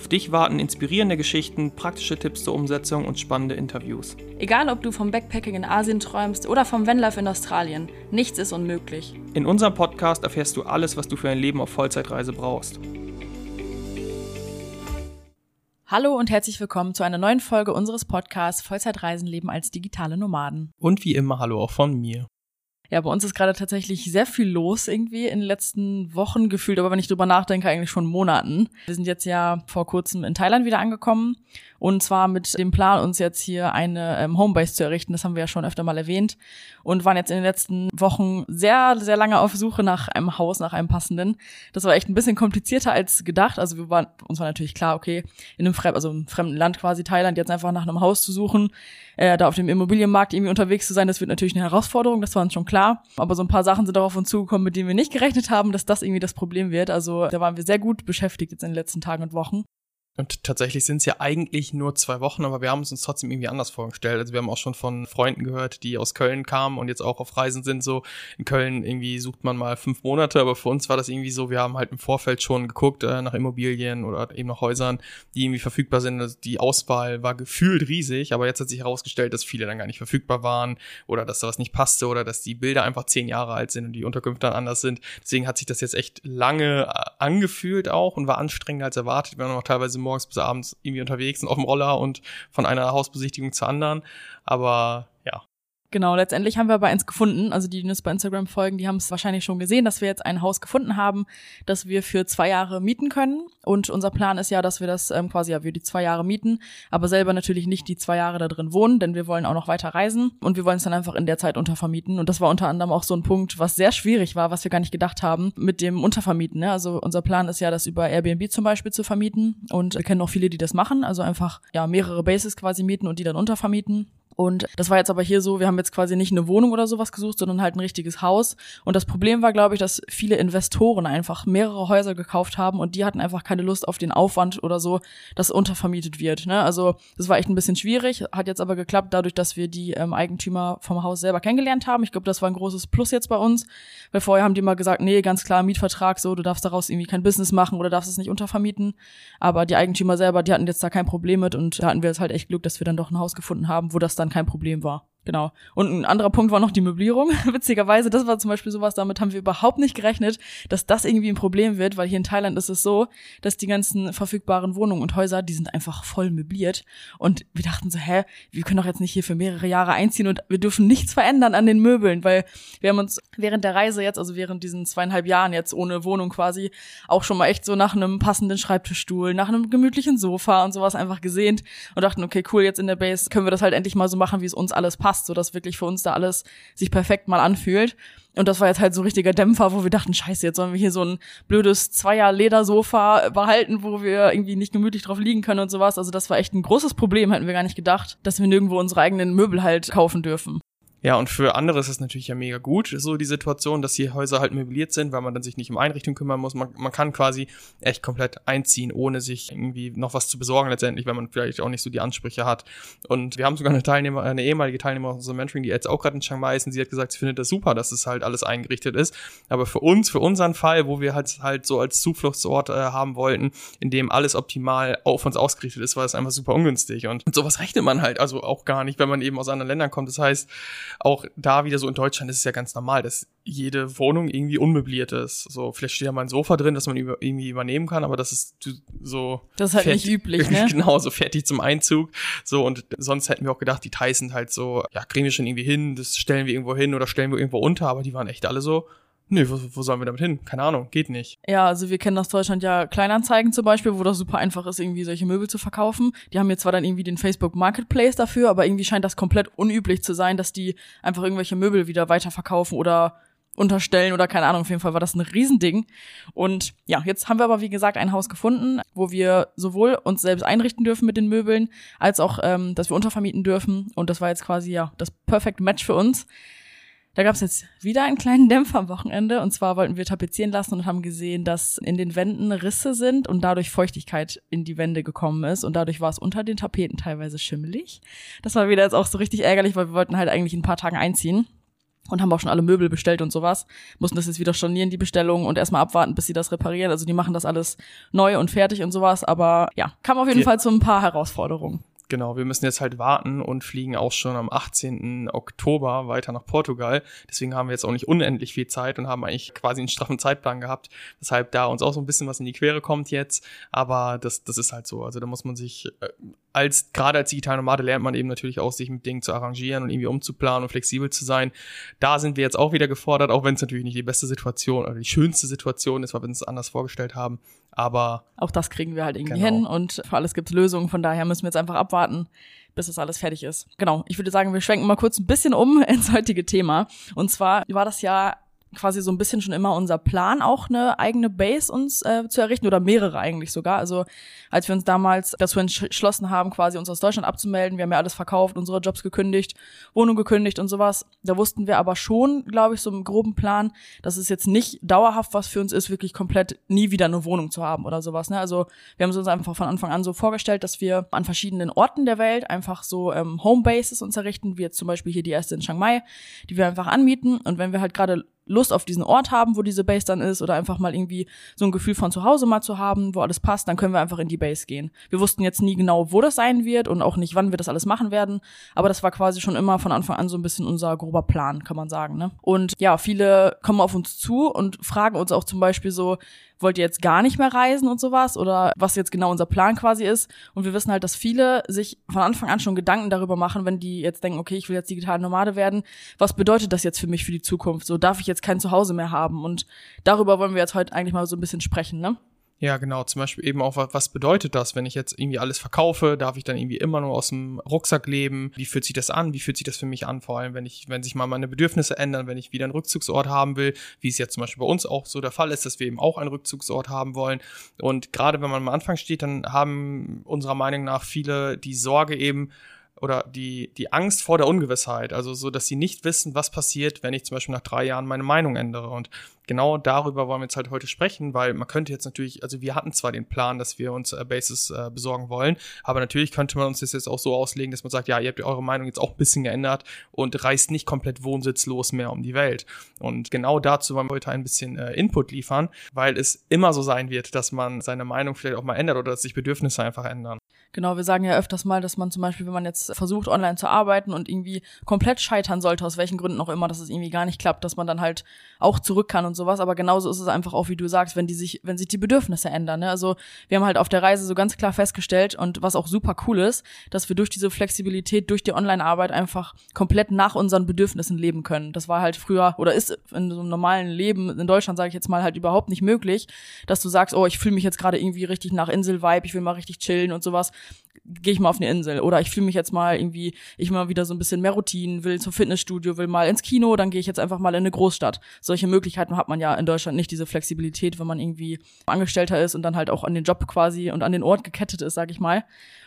Auf dich warten inspirierende Geschichten, praktische Tipps zur Umsetzung und spannende Interviews. Egal, ob du vom Backpacking in Asien träumst oder vom Vanlife in Australien, nichts ist unmöglich. In unserem Podcast erfährst du alles, was du für ein Leben auf Vollzeitreise brauchst. Hallo und herzlich willkommen zu einer neuen Folge unseres Podcasts Vollzeitreisen leben als digitale Nomaden. Und wie immer, hallo auch von mir. Ja, bei uns ist gerade tatsächlich sehr viel los irgendwie in den letzten Wochen gefühlt, aber wenn ich drüber nachdenke, eigentlich schon Monaten. Wir sind jetzt ja vor kurzem in Thailand wieder angekommen und zwar mit dem Plan, uns jetzt hier eine ähm, Homebase zu errichten. Das haben wir ja schon öfter mal erwähnt. Und waren jetzt in den letzten Wochen sehr, sehr lange auf Suche nach einem Haus, nach einem passenden. Das war echt ein bisschen komplizierter als gedacht. Also wir waren, uns war natürlich klar, okay, in einem, Fremd, also im fremden Land quasi Thailand jetzt einfach nach einem Haus zu suchen, äh, da auf dem Immobilienmarkt irgendwie unterwegs zu sein, das wird natürlich eine Herausforderung, das war uns schon klar. Aber so ein paar Sachen sind auch auf uns zugekommen, mit denen wir nicht gerechnet haben, dass das irgendwie das Problem wird. Also da waren wir sehr gut beschäftigt jetzt in den letzten Tagen und Wochen. Und tatsächlich sind es ja eigentlich nur zwei Wochen, aber wir haben es uns trotzdem irgendwie anders vorgestellt. Also wir haben auch schon von Freunden gehört, die aus Köln kamen und jetzt auch auf Reisen sind. So in Köln irgendwie sucht man mal fünf Monate, aber für uns war das irgendwie so, wir haben halt im Vorfeld schon geguckt äh, nach Immobilien oder eben nach Häusern, die irgendwie verfügbar sind. Also die Auswahl war gefühlt riesig, aber jetzt hat sich herausgestellt, dass viele dann gar nicht verfügbar waren oder dass da was nicht passte oder dass die Bilder einfach zehn Jahre alt sind und die Unterkünfte dann anders sind. Deswegen hat sich das jetzt echt lange äh, angefühlt auch und war anstrengender als erwartet. Wir waren auch teilweise morgens bis abends irgendwie unterwegs und auf dem Roller und von einer Hausbesichtigung zur anderen. Aber ja, Genau, letztendlich haben wir aber eins gefunden. Also die, die uns bei Instagram folgen, die haben es wahrscheinlich schon gesehen, dass wir jetzt ein Haus gefunden haben, das wir für zwei Jahre mieten können. Und unser Plan ist ja, dass wir das ähm, quasi ja für die zwei Jahre mieten, aber selber natürlich nicht die zwei Jahre da drin wohnen, denn wir wollen auch noch weiter reisen und wir wollen es dann einfach in der Zeit untervermieten. Und das war unter anderem auch so ein Punkt, was sehr schwierig war, was wir gar nicht gedacht haben mit dem Untervermieten. Ne? Also unser Plan ist ja, das über Airbnb zum Beispiel zu vermieten. Und wir kennen auch viele, die das machen, also einfach ja mehrere Bases quasi mieten und die dann untervermieten. Und das war jetzt aber hier so, wir haben jetzt quasi nicht eine Wohnung oder sowas gesucht, sondern halt ein richtiges Haus. Und das Problem war, glaube ich, dass viele Investoren einfach mehrere Häuser gekauft haben und die hatten einfach keine Lust auf den Aufwand oder so, dass untervermietet wird. Ne? Also das war echt ein bisschen schwierig, hat jetzt aber geklappt, dadurch, dass wir die ähm, Eigentümer vom Haus selber kennengelernt haben. Ich glaube, das war ein großes Plus jetzt bei uns, weil vorher haben die mal gesagt, nee, ganz klar Mietvertrag, so, du darfst daraus irgendwie kein Business machen oder darfst es nicht untervermieten. Aber die Eigentümer selber, die hatten jetzt da kein Problem mit und da hatten wir jetzt halt echt Glück, dass wir dann doch ein Haus gefunden haben, wo das dann kein Problem war. Genau. Und ein anderer Punkt war noch die Möblierung. Witzigerweise, das war zum Beispiel sowas, damit haben wir überhaupt nicht gerechnet, dass das irgendwie ein Problem wird, weil hier in Thailand ist es so, dass die ganzen verfügbaren Wohnungen und Häuser, die sind einfach voll möbliert. Und wir dachten so, hä, wir können doch jetzt nicht hier für mehrere Jahre einziehen und wir dürfen nichts verändern an den Möbeln, weil wir haben uns während der Reise jetzt, also während diesen zweieinhalb Jahren jetzt ohne Wohnung quasi, auch schon mal echt so nach einem passenden Schreibtischstuhl, nach einem gemütlichen Sofa und sowas einfach gesehnt und dachten, okay, cool, jetzt in der Base können wir das halt endlich mal so machen, wie es uns alles passt passt, so dass wirklich für uns da alles sich perfekt mal anfühlt. Und das war jetzt halt so richtiger Dämpfer, wo wir dachten, scheiße, jetzt sollen wir hier so ein blödes Zweier-Ledersofa behalten, wo wir irgendwie nicht gemütlich drauf liegen können und sowas. Also das war echt ein großes Problem, hätten wir gar nicht gedacht, dass wir nirgendwo unsere eigenen Möbel halt kaufen dürfen. Ja, und für andere ist es natürlich ja mega gut, so die Situation, dass die Häuser halt möbliert sind, weil man dann sich nicht um Einrichtung kümmern muss. Man, man kann quasi echt komplett einziehen, ohne sich irgendwie noch was zu besorgen letztendlich, wenn man vielleicht auch nicht so die Ansprüche hat. Und wir haben sogar eine Teilnehmer, eine ehemalige Teilnehmerin aus unserem Mentoring, die jetzt auch gerade in Chiang Mai ist, und sie hat gesagt, sie findet das super, dass es halt alles eingerichtet ist. Aber für uns, für unseren Fall, wo wir halt halt so als Zufluchtsort äh, haben wollten, in dem alles optimal auf uns ausgerichtet ist, war das einfach super ungünstig. Und, und sowas rechnet man halt also auch gar nicht, wenn man eben aus anderen Ländern kommt. Das heißt, auch da wieder so in Deutschland ist es ja ganz normal, dass jede Wohnung irgendwie unmöbliert ist. So, vielleicht steht ja mal ein Sofa drin, das man über, irgendwie übernehmen kann, aber das ist so. Das ist halt fertig, nicht üblich, ne? genau, so fertig zum Einzug. So, und sonst hätten wir auch gedacht, die Thais sind halt so, ja, kriegen wir schon irgendwie hin, das stellen wir irgendwo hin oder stellen wir irgendwo unter, aber die waren echt alle so, Nö, wo, wo sollen wir damit hin? Keine Ahnung, geht nicht. Ja, also wir kennen aus Deutschland ja Kleinanzeigen zum Beispiel, wo das super einfach ist, irgendwie solche Möbel zu verkaufen. Die haben jetzt zwar dann irgendwie den Facebook Marketplace dafür, aber irgendwie scheint das komplett unüblich zu sein, dass die einfach irgendwelche Möbel wieder weiterverkaufen oder unterstellen oder keine Ahnung, auf jeden Fall war das ein Riesending. Und ja, jetzt haben wir aber, wie gesagt, ein Haus gefunden, wo wir sowohl uns selbst einrichten dürfen mit den Möbeln, als auch, ähm, dass wir untervermieten dürfen. Und das war jetzt quasi ja das Perfect Match für uns. Da gab es jetzt wieder einen kleinen Dämpfer am Wochenende. Und zwar wollten wir tapezieren lassen und haben gesehen, dass in den Wänden Risse sind und dadurch Feuchtigkeit in die Wände gekommen ist. Und dadurch war es unter den Tapeten teilweise schimmelig. Das war wieder jetzt auch so richtig ärgerlich, weil wir wollten halt eigentlich in ein paar Tagen einziehen und haben auch schon alle Möbel bestellt und sowas. Mussten das jetzt wieder stornieren, die Bestellung, und erstmal abwarten, bis sie das reparieren. Also die machen das alles neu und fertig und sowas. Aber ja, kam auf jeden die Fall zu ein paar Herausforderungen. Genau, wir müssen jetzt halt warten und fliegen auch schon am 18. Oktober weiter nach Portugal. Deswegen haben wir jetzt auch nicht unendlich viel Zeit und haben eigentlich quasi einen straffen Zeitplan gehabt, weshalb da uns auch so ein bisschen was in die Quere kommt jetzt. Aber das, das ist halt so. Also da muss man sich äh, als gerade als Digitalnomade lernt man eben natürlich auch, sich mit Dingen zu arrangieren und irgendwie umzuplanen und flexibel zu sein. Da sind wir jetzt auch wieder gefordert, auch wenn es natürlich nicht die beste Situation oder die schönste Situation ist, weil wir uns anders vorgestellt haben. Aber auch das kriegen wir halt irgendwie genau. hin und für alles gibt es Lösungen. Von daher müssen wir jetzt einfach abwarten, bis das alles fertig ist. Genau. Ich würde sagen, wir schwenken mal kurz ein bisschen um ins heutige Thema. Und zwar war das ja quasi so ein bisschen schon immer unser Plan, auch eine eigene Base uns äh, zu errichten oder mehrere eigentlich sogar. Also als wir uns damals dazu entschlossen haben, quasi uns aus Deutschland abzumelden, wir haben ja alles verkauft, unsere Jobs gekündigt, Wohnung gekündigt und sowas. Da wussten wir aber schon, glaube ich, so im groben Plan, dass es jetzt nicht dauerhaft was für uns ist, wirklich komplett nie wieder eine Wohnung zu haben oder sowas. Ne? Also wir haben es uns einfach von Anfang an so vorgestellt, dass wir an verschiedenen Orten der Welt einfach so ähm, Homebases uns errichten, wie jetzt zum Beispiel hier die erste in Chiang Mai, die wir einfach anmieten. Und wenn wir halt gerade Lust auf diesen Ort haben, wo diese Base dann ist, oder einfach mal irgendwie so ein Gefühl von zu Hause mal zu haben, wo alles passt, dann können wir einfach in die Base gehen. Wir wussten jetzt nie genau, wo das sein wird und auch nicht, wann wir das alles machen werden, aber das war quasi schon immer von Anfang an so ein bisschen unser grober Plan, kann man sagen. Ne? Und ja, viele kommen auf uns zu und fragen uns auch zum Beispiel so, wollt ihr jetzt gar nicht mehr reisen und sowas oder was jetzt genau unser Plan quasi ist. Und wir wissen halt, dass viele sich von Anfang an schon Gedanken darüber machen, wenn die jetzt denken, okay, ich will jetzt digital Nomade werden. Was bedeutet das jetzt für mich für die Zukunft? So darf ich jetzt kein Zuhause mehr haben? Und darüber wollen wir jetzt heute eigentlich mal so ein bisschen sprechen, ne? Ja, genau. Zum Beispiel eben auch, was bedeutet das, wenn ich jetzt irgendwie alles verkaufe? Darf ich dann irgendwie immer nur aus dem Rucksack leben? Wie fühlt sich das an? Wie fühlt sich das für mich an? Vor allem, wenn ich, wenn sich mal meine Bedürfnisse ändern, wenn ich wieder einen Rückzugsort haben will, wie es jetzt zum Beispiel bei uns auch so der Fall ist, dass wir eben auch einen Rückzugsort haben wollen. Und gerade wenn man am Anfang steht, dann haben unserer Meinung nach viele die Sorge eben, oder die, die Angst vor der Ungewissheit, also so, dass sie nicht wissen, was passiert, wenn ich zum Beispiel nach drei Jahren meine Meinung ändere. Und genau darüber wollen wir jetzt halt heute sprechen, weil man könnte jetzt natürlich, also wir hatten zwar den Plan, dass wir uns äh, Bases äh, besorgen wollen, aber natürlich könnte man uns das jetzt auch so auslegen, dass man sagt, ja, ihr habt eure Meinung jetzt auch ein bisschen geändert und reist nicht komplett wohnsitzlos mehr um die Welt. Und genau dazu wollen wir heute ein bisschen äh, Input liefern, weil es immer so sein wird, dass man seine Meinung vielleicht auch mal ändert oder dass sich Bedürfnisse einfach ändern. Genau, wir sagen ja öfters mal, dass man zum Beispiel, wenn man jetzt versucht, online zu arbeiten und irgendwie komplett scheitern sollte, aus welchen Gründen auch immer, dass es irgendwie gar nicht klappt, dass man dann halt auch zurück kann und sowas. Aber genauso ist es einfach auch, wie du sagst, wenn die sich, wenn sich die Bedürfnisse ändern. Ne? Also wir haben halt auf der Reise so ganz klar festgestellt und was auch super cool ist, dass wir durch diese Flexibilität, durch die Online-Arbeit einfach komplett nach unseren Bedürfnissen leben können. Das war halt früher oder ist in so einem normalen Leben in Deutschland, sage ich jetzt mal, halt überhaupt nicht möglich, dass du sagst, oh, ich fühle mich jetzt gerade irgendwie richtig nach Insel-Vibe, ich will mal richtig chillen und sowas gehe ich mal auf eine Insel oder ich fühle mich jetzt mal irgendwie, ich mal wieder so ein bisschen mehr Routinen, will zum Fitnessstudio, will mal ins Kino, dann gehe ich jetzt einfach mal in eine Großstadt. Solche Möglichkeiten hat man ja in Deutschland nicht, diese Flexibilität, wenn man irgendwie Angestellter ist und dann halt auch an den Job quasi und an den Ort gekettet ist, sag ich mal.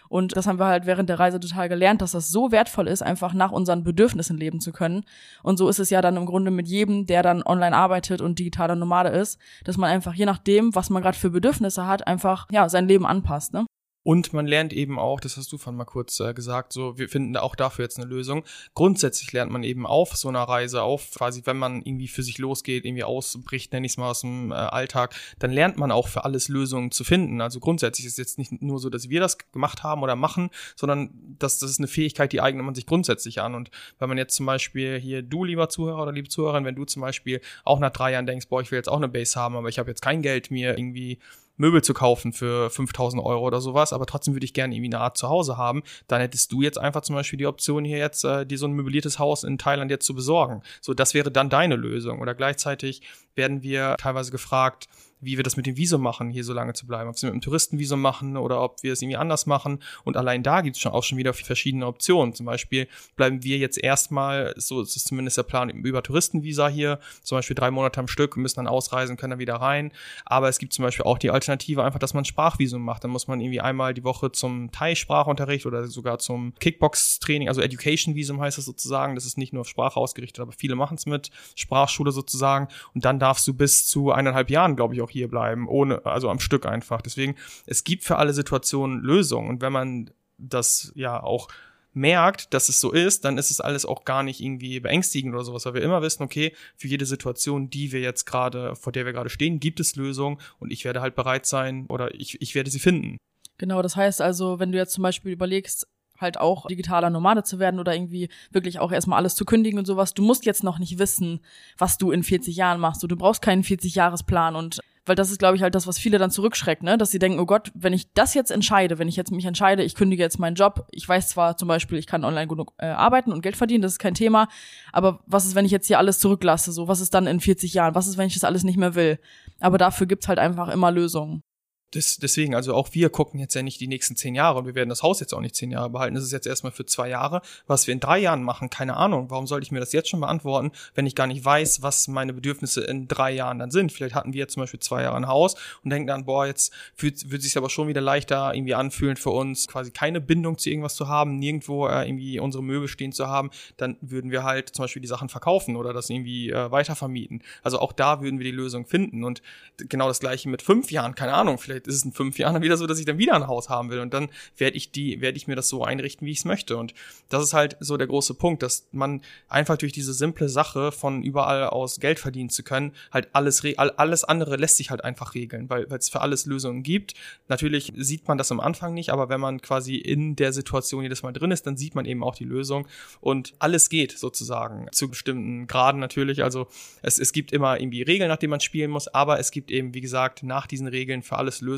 Und das haben wir halt während der Reise total gelernt, dass das so wertvoll ist, einfach nach unseren Bedürfnissen leben zu können. Und so ist es ja dann im Grunde mit jedem, der dann online arbeitet und digitaler Nomade ist, dass man einfach je nachdem, was man gerade für Bedürfnisse hat, einfach ja sein Leben anpasst. Ne? Und man lernt eben auch, das hast du von mal kurz äh, gesagt, so wir finden auch dafür jetzt eine Lösung. Grundsätzlich lernt man eben auf so einer Reise, auf quasi, wenn man irgendwie für sich losgeht, irgendwie ausbricht, nenne ich es mal aus dem äh, Alltag, dann lernt man auch für alles Lösungen zu finden. Also grundsätzlich ist es jetzt nicht nur so, dass wir das gemacht haben oder machen, sondern das, das ist eine Fähigkeit, die eignet man sich grundsätzlich an. Und wenn man jetzt zum Beispiel hier, du lieber Zuhörer oder liebe Zuhörerin, wenn du zum Beispiel auch nach drei Jahren denkst, boah, ich will jetzt auch eine Base haben, aber ich habe jetzt kein Geld mir irgendwie Möbel zu kaufen für 5000 Euro oder sowas, aber trotzdem würde ich gerne irgendwie eine Art zu Hause haben, dann hättest du jetzt einfach zum Beispiel die Option hier jetzt, äh, dir so ein möbliertes Haus in Thailand jetzt zu besorgen. So, das wäre dann deine Lösung. Oder gleichzeitig werden wir teilweise gefragt, wie wir das mit dem Visum machen, hier so lange zu bleiben. Ob wir es mit dem Touristenvisum machen oder ob wir es irgendwie anders machen. Und allein da gibt es schon auch schon wieder verschiedene Optionen. Zum Beispiel bleiben wir jetzt erstmal, so ist es zumindest der Plan, über Touristenvisa hier, zum Beispiel drei Monate am Stück, müssen dann ausreisen, können dann wieder rein. Aber es gibt zum Beispiel auch die Alternative einfach, dass man Sprachvisum macht. Dann muss man irgendwie einmal die Woche zum Thai-Sprachunterricht oder sogar zum Kickbox-Training, also Education-Visum heißt es sozusagen. Das ist nicht nur auf Sprache ausgerichtet, aber viele machen es mit Sprachschule sozusagen. Und dann darfst du bis zu eineinhalb Jahren, glaube ich, auch hier bleiben, ohne, also am Stück einfach. Deswegen, es gibt für alle Situationen Lösungen. Und wenn man das ja auch merkt, dass es so ist, dann ist es alles auch gar nicht irgendwie beängstigend oder sowas, weil wir immer wissen, okay, für jede Situation, die wir jetzt gerade, vor der wir gerade stehen, gibt es Lösungen und ich werde halt bereit sein oder ich, ich werde sie finden. Genau, das heißt also, wenn du jetzt zum Beispiel überlegst, halt auch digitaler Nomade zu werden oder irgendwie wirklich auch erstmal alles zu kündigen und sowas. Du musst jetzt noch nicht wissen, was du in 40 Jahren machst. Du brauchst keinen 40-Jahres-Plan und weil das ist, glaube ich, halt das, was viele dann zurückschreckt, ne? Dass sie denken, oh Gott, wenn ich das jetzt entscheide, wenn ich jetzt mich entscheide, ich kündige jetzt meinen Job, ich weiß zwar zum Beispiel, ich kann online genug äh, arbeiten und Geld verdienen, das ist kein Thema, aber was ist, wenn ich jetzt hier alles zurücklasse? So, was ist dann in 40 Jahren? Was ist, wenn ich das alles nicht mehr will? Aber dafür gibt's halt einfach immer Lösungen das, deswegen, also auch wir gucken jetzt ja nicht die nächsten zehn Jahre und wir werden das Haus jetzt auch nicht zehn Jahre behalten. Das ist jetzt erstmal für zwei Jahre. Was wir in drei Jahren machen, keine Ahnung. Warum sollte ich mir das jetzt schon beantworten, wenn ich gar nicht weiß, was meine Bedürfnisse in drei Jahren dann sind? Vielleicht hatten wir jetzt zum Beispiel zwei Jahre ein Haus und denken dann, boah, jetzt fühlt, wird sich aber schon wieder leichter irgendwie anfühlen für uns, quasi keine Bindung zu irgendwas zu haben, nirgendwo äh, irgendwie unsere Möbel stehen zu haben. Dann würden wir halt zum Beispiel die Sachen verkaufen oder das irgendwie äh, weitervermieten. Also auch da würden wir die Lösung finden. Und genau das gleiche mit fünf Jahren, keine Ahnung, vielleicht ist es in fünf Jahren wieder so, dass ich dann wieder ein Haus haben will und dann werde ich die, werde ich mir das so einrichten, wie ich es möchte. Und das ist halt so der große Punkt, dass man einfach durch diese simple Sache von überall aus Geld verdienen zu können, halt alles, alles andere lässt sich halt einfach regeln, weil es für alles Lösungen gibt. Natürlich sieht man das am Anfang nicht, aber wenn man quasi in der Situation jedes Mal drin ist, dann sieht man eben auch die Lösung und alles geht sozusagen zu bestimmten Graden natürlich. Also es, es gibt immer irgendwie Regeln, nach denen man spielen muss, aber es gibt eben, wie gesagt, nach diesen Regeln für alles Lösungen,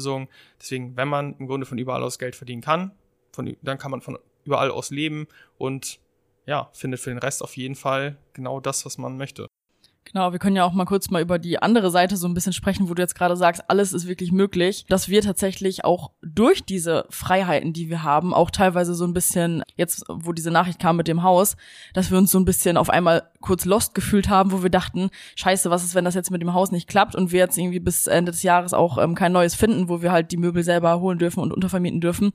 Deswegen, wenn man im Grunde von überall aus Geld verdienen kann, von, dann kann man von überall aus leben und ja, findet für den Rest auf jeden Fall genau das, was man möchte. Genau, wir können ja auch mal kurz mal über die andere Seite so ein bisschen sprechen, wo du jetzt gerade sagst, alles ist wirklich möglich, dass wir tatsächlich auch durch diese Freiheiten, die wir haben, auch teilweise so ein bisschen, jetzt wo diese Nachricht kam mit dem Haus, dass wir uns so ein bisschen auf einmal kurz lost gefühlt haben, wo wir dachten, scheiße, was ist, wenn das jetzt mit dem Haus nicht klappt und wir jetzt irgendwie bis Ende des Jahres auch ähm, kein neues finden, wo wir halt die Möbel selber holen dürfen und untervermieten dürfen.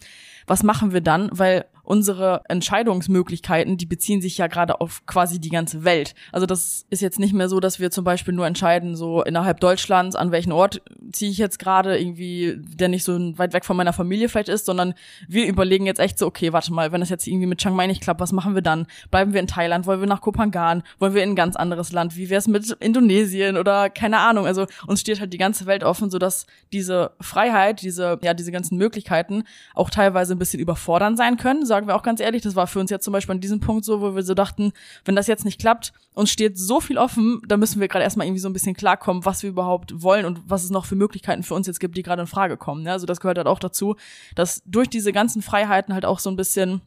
Was machen wir dann? Weil unsere Entscheidungsmöglichkeiten, die beziehen sich ja gerade auf quasi die ganze Welt. Also das ist jetzt nicht mehr so, dass wir zum Beispiel nur entscheiden, so innerhalb Deutschlands, an welchen Ort ziehe ich jetzt gerade irgendwie, der nicht so weit weg von meiner Familie vielleicht ist, sondern wir überlegen jetzt echt so, okay, warte mal, wenn das jetzt irgendwie mit Chiang Mai nicht klappt, was machen wir dann? Bleiben wir in Thailand? Wollen wir nach Kopangan? Wollen wir in ein ganz anderes Land? Wie wäre es mit Indonesien oder keine Ahnung? Also uns steht halt die ganze Welt offen, sodass diese Freiheit, diese, ja, diese ganzen Möglichkeiten auch teilweise ein bisschen überfordern sein können, sagen wir auch ganz ehrlich, das war für uns jetzt zum Beispiel an diesem Punkt so, wo wir so dachten, wenn das jetzt nicht klappt, uns steht so viel offen, da müssen wir gerade erstmal irgendwie so ein bisschen klarkommen, was wir überhaupt wollen und was es noch für Möglichkeiten für uns jetzt gibt, die gerade in Frage kommen. Ja, also das gehört halt auch dazu, dass durch diese ganzen Freiheiten halt auch so ein bisschen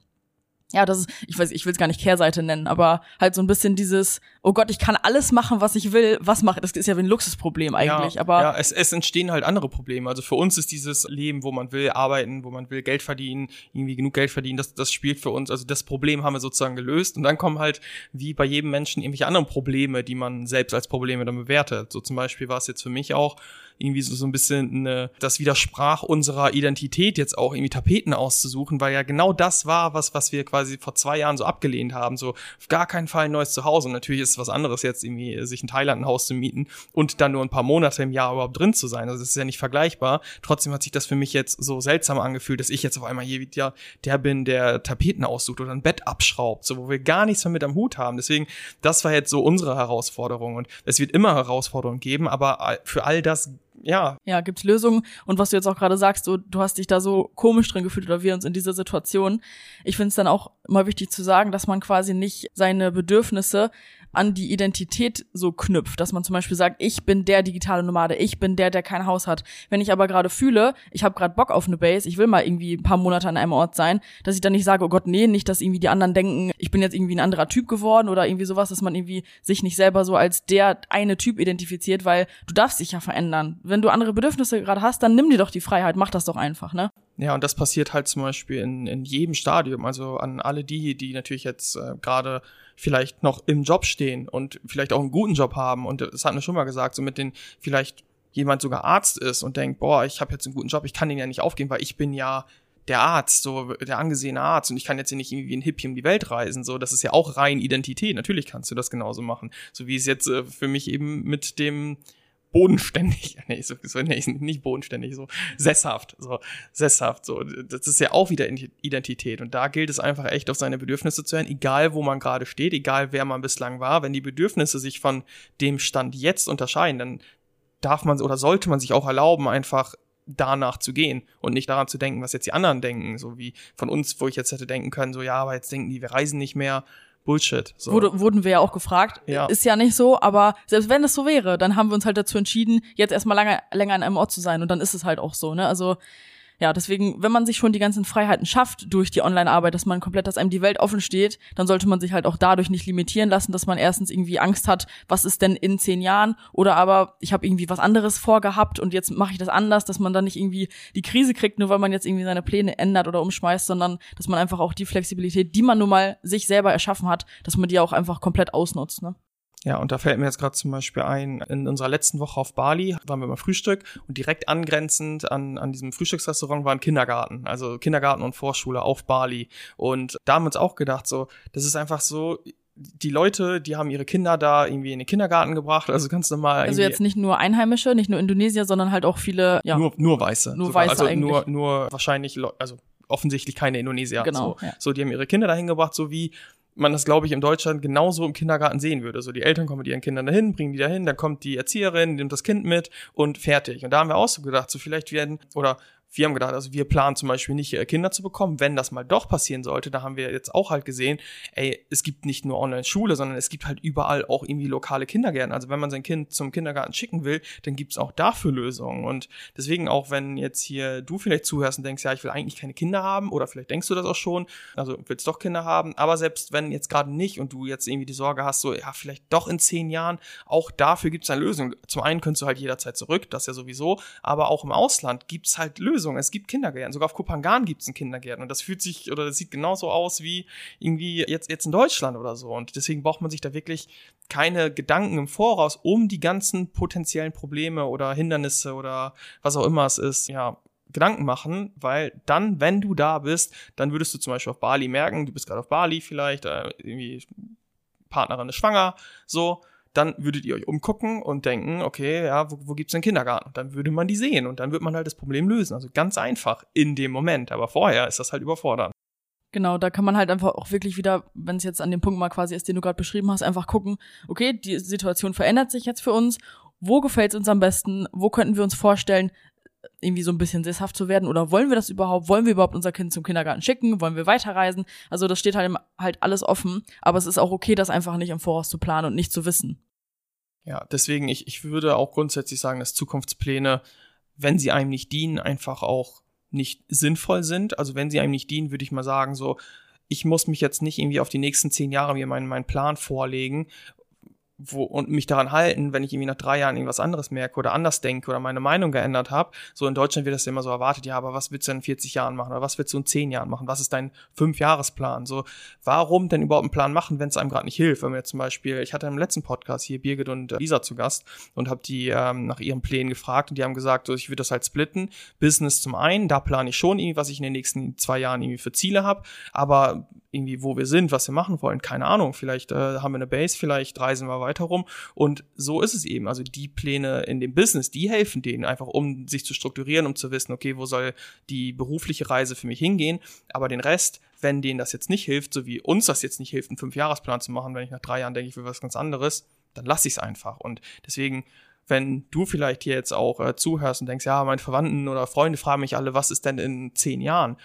ja, das ist, ich weiß, ich will es gar nicht Kehrseite nennen, aber halt so ein bisschen dieses, oh Gott, ich kann alles machen, was ich will, was mache, das ist ja wie ein Luxusproblem eigentlich, ja, aber. Ja, es, es entstehen halt andere Probleme. Also für uns ist dieses Leben, wo man will arbeiten, wo man will Geld verdienen, irgendwie genug Geld verdienen, das, das spielt für uns, also das Problem haben wir sozusagen gelöst und dann kommen halt, wie bei jedem Menschen, irgendwelche anderen Probleme, die man selbst als Probleme dann bewertet. So zum Beispiel war es jetzt für mich auch, irgendwie so, so ein bisschen eine, das widersprach unserer Identität jetzt auch irgendwie Tapeten auszusuchen, weil ja genau das war, was, was wir quasi vor zwei Jahren so abgelehnt haben. So auf gar keinen Fall ein neues Zuhause. Und natürlich ist es was anderes jetzt irgendwie, sich in Thailand ein Haus zu mieten und dann nur ein paar Monate im Jahr überhaupt drin zu sein. Also das ist ja nicht vergleichbar. Trotzdem hat sich das für mich jetzt so seltsam angefühlt, dass ich jetzt auf einmal hier wieder der bin, der Tapeten aussucht oder ein Bett abschraubt, so wo wir gar nichts mehr mit am Hut haben. Deswegen, das war jetzt so unsere Herausforderung. Und es wird immer Herausforderungen geben, aber für all das ja. Ja, gibt's Lösungen. Und was du jetzt auch gerade sagst, so, du hast dich da so komisch drin gefühlt oder wir uns in dieser Situation. Ich finde es dann auch immer wichtig zu sagen, dass man quasi nicht seine Bedürfnisse an die Identität so knüpft, dass man zum Beispiel sagt, ich bin der digitale Nomade, ich bin der, der kein Haus hat. Wenn ich aber gerade fühle, ich habe gerade Bock auf eine Base, ich will mal irgendwie ein paar Monate an einem Ort sein, dass ich dann nicht sage, oh Gott, nee, nicht, dass irgendwie die anderen denken, ich bin jetzt irgendwie ein anderer Typ geworden oder irgendwie sowas, dass man irgendwie sich nicht selber so als der eine Typ identifiziert, weil du darfst dich ja verändern. Wenn du andere Bedürfnisse gerade hast, dann nimm dir doch die Freiheit, mach das doch einfach, ne? Ja, und das passiert halt zum Beispiel in, in jedem Stadium. Also an alle die, die natürlich jetzt äh, gerade vielleicht noch im Job stehen und vielleicht auch einen guten Job haben. Und das hatten wir schon mal gesagt, so mit den vielleicht jemand sogar Arzt ist und denkt, boah, ich habe jetzt einen guten Job, ich kann den ja nicht aufgeben, weil ich bin ja der Arzt, so der angesehene Arzt und ich kann jetzt hier nicht irgendwie wie ein Hippie um die Welt reisen, so das ist ja auch rein Identität. Natürlich kannst du das genauso machen, so wie es jetzt äh, für mich eben mit dem bodenständig, nee, so, so nee, nicht bodenständig, so sesshaft, so sesshaft, so das ist ja auch wieder Identität und da gilt es einfach echt auf seine Bedürfnisse zu hören, egal wo man gerade steht, egal wer man bislang war, wenn die Bedürfnisse sich von dem Stand jetzt unterscheiden, dann darf man oder sollte man sich auch erlauben, einfach danach zu gehen und nicht daran zu denken, was jetzt die anderen denken, so wie von uns, wo ich jetzt hätte denken können, so ja, aber jetzt denken die, wir reisen nicht mehr, Bullshit. So. Wurde, wurden wir ja auch gefragt. Ja. Ist ja nicht so, aber selbst wenn es so wäre, dann haben wir uns halt dazu entschieden, jetzt erstmal lange, länger an einem Ort zu sein und dann ist es halt auch so, ne? Also ja, deswegen, wenn man sich schon die ganzen Freiheiten schafft durch die Online-Arbeit, dass man komplett, dass einem die Welt offen steht, dann sollte man sich halt auch dadurch nicht limitieren lassen, dass man erstens irgendwie Angst hat, was ist denn in zehn Jahren oder aber ich habe irgendwie was anderes vorgehabt und jetzt mache ich das anders, dass man dann nicht irgendwie die Krise kriegt, nur weil man jetzt irgendwie seine Pläne ändert oder umschmeißt, sondern dass man einfach auch die Flexibilität, die man nun mal sich selber erschaffen hat, dass man die auch einfach komplett ausnutzt. Ne? Ja, und da fällt mir jetzt gerade zum Beispiel ein, in unserer letzten Woche auf Bali waren wir beim Frühstück und direkt angrenzend an, an diesem Frühstücksrestaurant war ein Kindergarten, also Kindergarten und Vorschule auf Bali. Und da haben wir uns auch gedacht, so, das ist einfach so, die Leute, die haben ihre Kinder da irgendwie in den Kindergarten gebracht, also ganz normal. Also jetzt nicht nur Einheimische, nicht nur Indonesier, sondern halt auch viele, ja. Nur, nur Weiße. Nur sogar. Weiße also eigentlich. nur, nur wahrscheinlich, also offensichtlich keine Indonesier. Genau. So. Ja. so, die haben ihre Kinder dahin gebracht, so wie man das, glaube ich, in Deutschland genauso im Kindergarten sehen würde. So, die Eltern kommen mit ihren Kindern dahin, bringen die dahin, dann kommt die Erzieherin, nimmt das Kind mit und fertig. Und da haben wir auch so gedacht, so vielleicht werden, oder wir haben gedacht, also wir planen zum Beispiel nicht, äh, Kinder zu bekommen. Wenn das mal doch passieren sollte, da haben wir jetzt auch halt gesehen, ey, es gibt nicht nur Online-Schule, sondern es gibt halt überall auch irgendwie lokale Kindergärten. Also wenn man sein Kind zum Kindergarten schicken will, dann gibt's auch dafür Lösungen. Und deswegen auch, wenn jetzt hier du vielleicht zuhörst und denkst, ja, ich will eigentlich keine Kinder haben, oder vielleicht denkst du das auch schon, also willst doch Kinder haben, aber selbst wenn jetzt gerade nicht und du jetzt irgendwie die Sorge hast, so, ja, vielleicht doch in zehn Jahren, auch dafür gibt's eine Lösung. Zum einen könntest du halt jederzeit zurück, das ja sowieso, aber auch im Ausland gibt's halt Lösungen. Lösung. Es gibt Kindergärten. Sogar auf Kopangan gibt es einen Kindergärten. Und das fühlt sich oder das sieht genauso aus wie irgendwie jetzt, jetzt in Deutschland oder so. Und deswegen braucht man sich da wirklich keine Gedanken im Voraus um die ganzen potenziellen Probleme oder Hindernisse oder was auch immer es ist, ja, Gedanken machen, weil dann, wenn du da bist, dann würdest du zum Beispiel auf Bali merken, du bist gerade auf Bali vielleicht, äh, irgendwie Partnerin ist schwanger, so, dann würdet ihr euch umgucken und denken, okay, ja, wo, wo gibt's denn Kindergarten? Und dann würde man die sehen und dann wird man halt das Problem lösen. Also ganz einfach in dem Moment. Aber vorher ist das halt überfordernd. Genau, da kann man halt einfach auch wirklich wieder, wenn es jetzt an dem Punkt mal quasi ist, den du gerade beschrieben hast, einfach gucken, okay, die Situation verändert sich jetzt für uns. Wo gefällt es uns am besten? Wo könnten wir uns vorstellen, irgendwie so ein bisschen sesshaft zu werden oder wollen wir das überhaupt? Wollen wir überhaupt unser Kind zum Kindergarten schicken? Wollen wir weiterreisen? Also das steht halt, halt alles offen, aber es ist auch okay, das einfach nicht im Voraus zu planen und nicht zu wissen. Ja, deswegen, ich, ich würde auch grundsätzlich sagen, dass Zukunftspläne, wenn sie einem nicht dienen, einfach auch nicht sinnvoll sind. Also wenn sie einem nicht dienen, würde ich mal sagen, so, ich muss mich jetzt nicht irgendwie auf die nächsten zehn Jahre mir meinen, meinen Plan vorlegen wo, und mich daran halten, wenn ich irgendwie nach drei Jahren irgendwas anderes merke oder anders denke oder meine Meinung geändert habe. So in Deutschland wird das ja immer so erwartet, ja, aber was willst du in 40 Jahren machen oder was willst du in 10 Jahren machen? Was ist dein Fünfjahresplan? So, warum denn überhaupt einen Plan machen, wenn es einem gerade nicht hilft? Wenn wir zum Beispiel, ich hatte im letzten Podcast hier Birgit und äh, Lisa zu Gast und habe die ähm, nach ihren Plänen gefragt und die haben gesagt, so, ich würde das halt splitten. Business zum einen, da plane ich schon irgendwie, was ich in den nächsten zwei Jahren irgendwie für Ziele habe, aber irgendwie, wo wir sind, was wir machen wollen, keine Ahnung. Vielleicht äh, haben wir eine Base, vielleicht reisen wir weiter rum. Und so ist es eben. Also die Pläne in dem Business, die helfen denen einfach, um sich zu strukturieren, um zu wissen, okay, wo soll die berufliche Reise für mich hingehen. Aber den Rest, wenn denen das jetzt nicht hilft, so wie uns das jetzt nicht hilft, einen Fünfjahresplan zu machen, wenn ich nach drei Jahren denke, ich will was ganz anderes, dann lasse ich es einfach. Und deswegen wenn du vielleicht hier jetzt auch äh, zuhörst und denkst, ja, meine Verwandten oder Freunde fragen mich alle, was ist denn in zehn Jahren?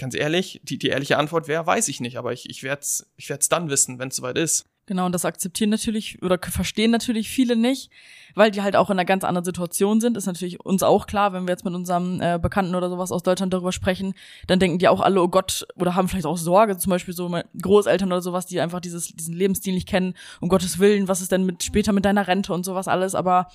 ganz ehrlich, die, die ehrliche Antwort wäre, weiß ich nicht, aber ich, ich werde es ich dann wissen, wenn es soweit ist. Genau, und das akzeptieren natürlich oder verstehen natürlich viele nicht, weil die halt auch in einer ganz anderen Situation sind. Ist natürlich uns auch klar, wenn wir jetzt mit unserem äh, Bekannten oder sowas aus Deutschland darüber sprechen, dann denken die auch alle, oh Gott, oder haben vielleicht auch Sorge, zum Beispiel so Großeltern oder sowas, die einfach dieses, diesen Lebensstil nicht kennen, um Gottes Willen, was ist denn mit später mit deiner Rente und sowas alles. Aber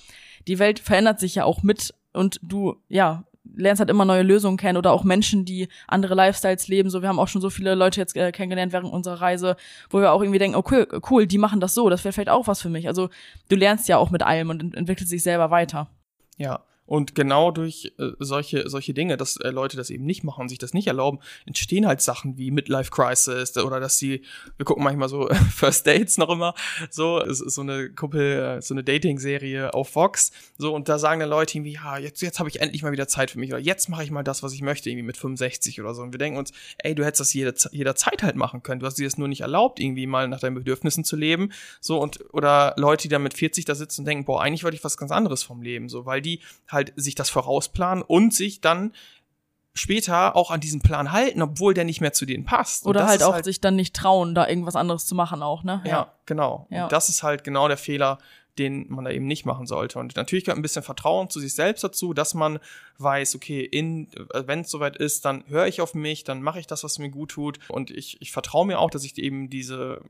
die Welt verändert sich ja auch mit und du, ja, lernst halt immer neue Lösungen kennen oder auch Menschen, die andere Lifestyles leben. So, wir haben auch schon so viele Leute jetzt äh, kennengelernt während unserer Reise, wo wir auch irgendwie denken, okay, cool, die machen das so, das wäre vielleicht auch was für mich. Also du lernst ja auch mit allem und entwickelst dich selber weiter. Ja, und genau durch äh, solche, solche Dinge, dass äh, Leute das eben nicht machen und sich das nicht erlauben, entstehen halt Sachen wie Midlife Crisis oder dass sie, wir gucken manchmal so First Dates noch immer, so, so eine Kuppel, äh, so eine Dating-Serie auf Vox, so, und da sagen dann Leute irgendwie, ja, jetzt, jetzt habe ich endlich mal wieder Zeit für mich oder jetzt mache ich mal das, was ich möchte, irgendwie mit 65 oder so. Und wir denken uns, ey, du hättest das jede, jederzeit halt machen können. Du hast dir das nur nicht erlaubt, irgendwie mal nach deinen Bedürfnissen zu leben, so, und, oder Leute, die dann mit 40 da sitzen und denken, boah, eigentlich wollte ich was ganz anderes vom Leben, so, weil die halt sich das vorausplanen und sich dann später auch an diesen Plan halten, obwohl der nicht mehr zu denen passt. Oder halt auch halt sich dann nicht trauen, da irgendwas anderes zu machen auch, ne? Ja, ja genau. Ja. Und das ist halt genau der Fehler, den man da eben nicht machen sollte. Und natürlich gehört ein bisschen Vertrauen zu sich selbst dazu, dass man weiß, okay, in, wenn es soweit ist, dann höre ich auf mich, dann mache ich das, was mir gut tut. Und ich, ich vertraue mir auch, dass ich eben diese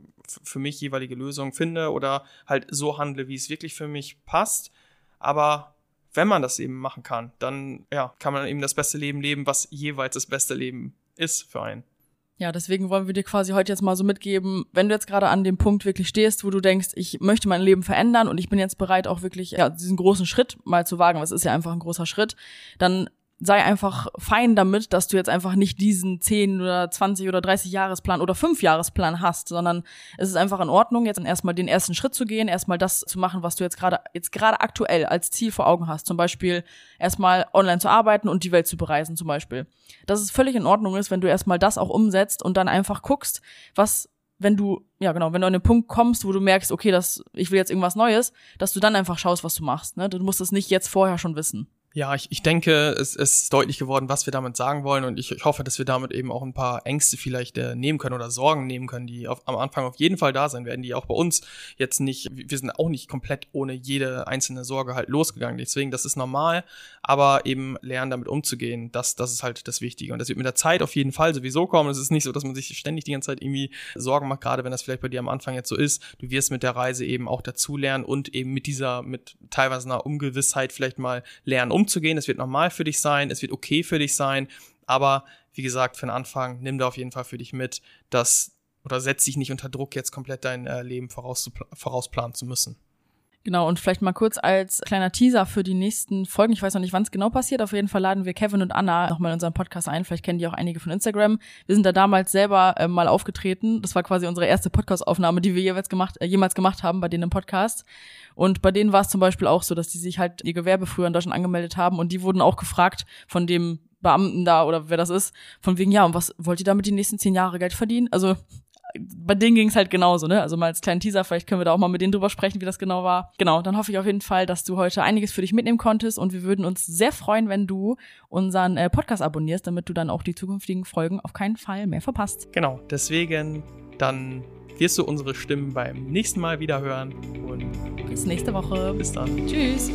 für mich jeweilige Lösung finde oder halt so handle, wie es wirklich für mich passt. Aber wenn man das eben machen kann, dann ja, kann man eben das beste Leben leben, was jeweils das beste Leben ist für einen. Ja, deswegen wollen wir dir quasi heute jetzt mal so mitgeben, wenn du jetzt gerade an dem Punkt wirklich stehst, wo du denkst, ich möchte mein Leben verändern und ich bin jetzt bereit, auch wirklich ja, diesen großen Schritt mal zu wagen, was ist ja einfach ein großer Schritt, dann sei einfach fein damit, dass du jetzt einfach nicht diesen 10 oder 20 oder 30 Jahresplan oder 5 Jahresplan hast, sondern es ist einfach in Ordnung, jetzt erstmal den ersten Schritt zu gehen, erstmal das zu machen, was du jetzt gerade jetzt gerade aktuell als Ziel vor Augen hast. Zum Beispiel erstmal online zu arbeiten und die Welt zu bereisen, zum Beispiel. Dass es völlig in Ordnung ist, wenn du erstmal das auch umsetzt und dann einfach guckst, was wenn du, ja genau, wenn du an den Punkt kommst, wo du merkst, okay, das, ich will jetzt irgendwas Neues, dass du dann einfach schaust, was du machst. Ne? Du musst es nicht jetzt vorher schon wissen. Ja, ich, ich denke, es, ist deutlich geworden, was wir damit sagen wollen und ich, ich hoffe, dass wir damit eben auch ein paar Ängste vielleicht äh, nehmen können oder Sorgen nehmen können, die auf, am Anfang auf jeden Fall da sein werden, die auch bei uns jetzt nicht, wir sind auch nicht komplett ohne jede einzelne Sorge halt losgegangen. Deswegen, das ist normal, aber eben lernen damit umzugehen, das, das ist halt das Wichtige und das wird mit der Zeit auf jeden Fall sowieso kommen. Es ist nicht so, dass man sich ständig die ganze Zeit irgendwie Sorgen macht, gerade wenn das vielleicht bei dir am Anfang jetzt so ist. Du wirst mit der Reise eben auch dazulernen und eben mit dieser, mit teilweise einer Ungewissheit vielleicht mal lernen, um umzugehen. Es wird normal für dich sein, es wird okay für dich sein, aber wie gesagt, für den Anfang nimm da auf jeden Fall für dich mit, dass oder setz dich nicht unter Druck, jetzt komplett dein äh, Leben vorausplanen zu müssen. Genau, und vielleicht mal kurz als kleiner Teaser für die nächsten Folgen. Ich weiß noch nicht, wann es genau passiert. Auf jeden Fall laden wir Kevin und Anna nochmal in unseren Podcast ein. Vielleicht kennen die auch einige von Instagram. Wir sind da damals selber äh, mal aufgetreten. Das war quasi unsere erste Podcast-Aufnahme, die wir jeweils gemacht, äh, jemals gemacht haben bei denen im Podcast. Und bei denen war es zum Beispiel auch so, dass die sich halt ihr Gewerbe früher in Deutschland angemeldet haben und die wurden auch gefragt von dem Beamten da oder wer das ist, von wegen, ja, und was wollt ihr damit die nächsten zehn Jahre Geld verdienen? Also bei denen ging es halt genauso, ne? Also mal als kleinen Teaser, vielleicht können wir da auch mal mit denen drüber sprechen, wie das genau war. Genau, dann hoffe ich auf jeden Fall, dass du heute einiges für dich mitnehmen konntest und wir würden uns sehr freuen, wenn du unseren äh, Podcast abonnierst, damit du dann auch die zukünftigen Folgen auf keinen Fall mehr verpasst. Genau, deswegen dann wirst du unsere Stimmen beim nächsten Mal wieder hören und bis nächste Woche. Bis dann. Tschüss.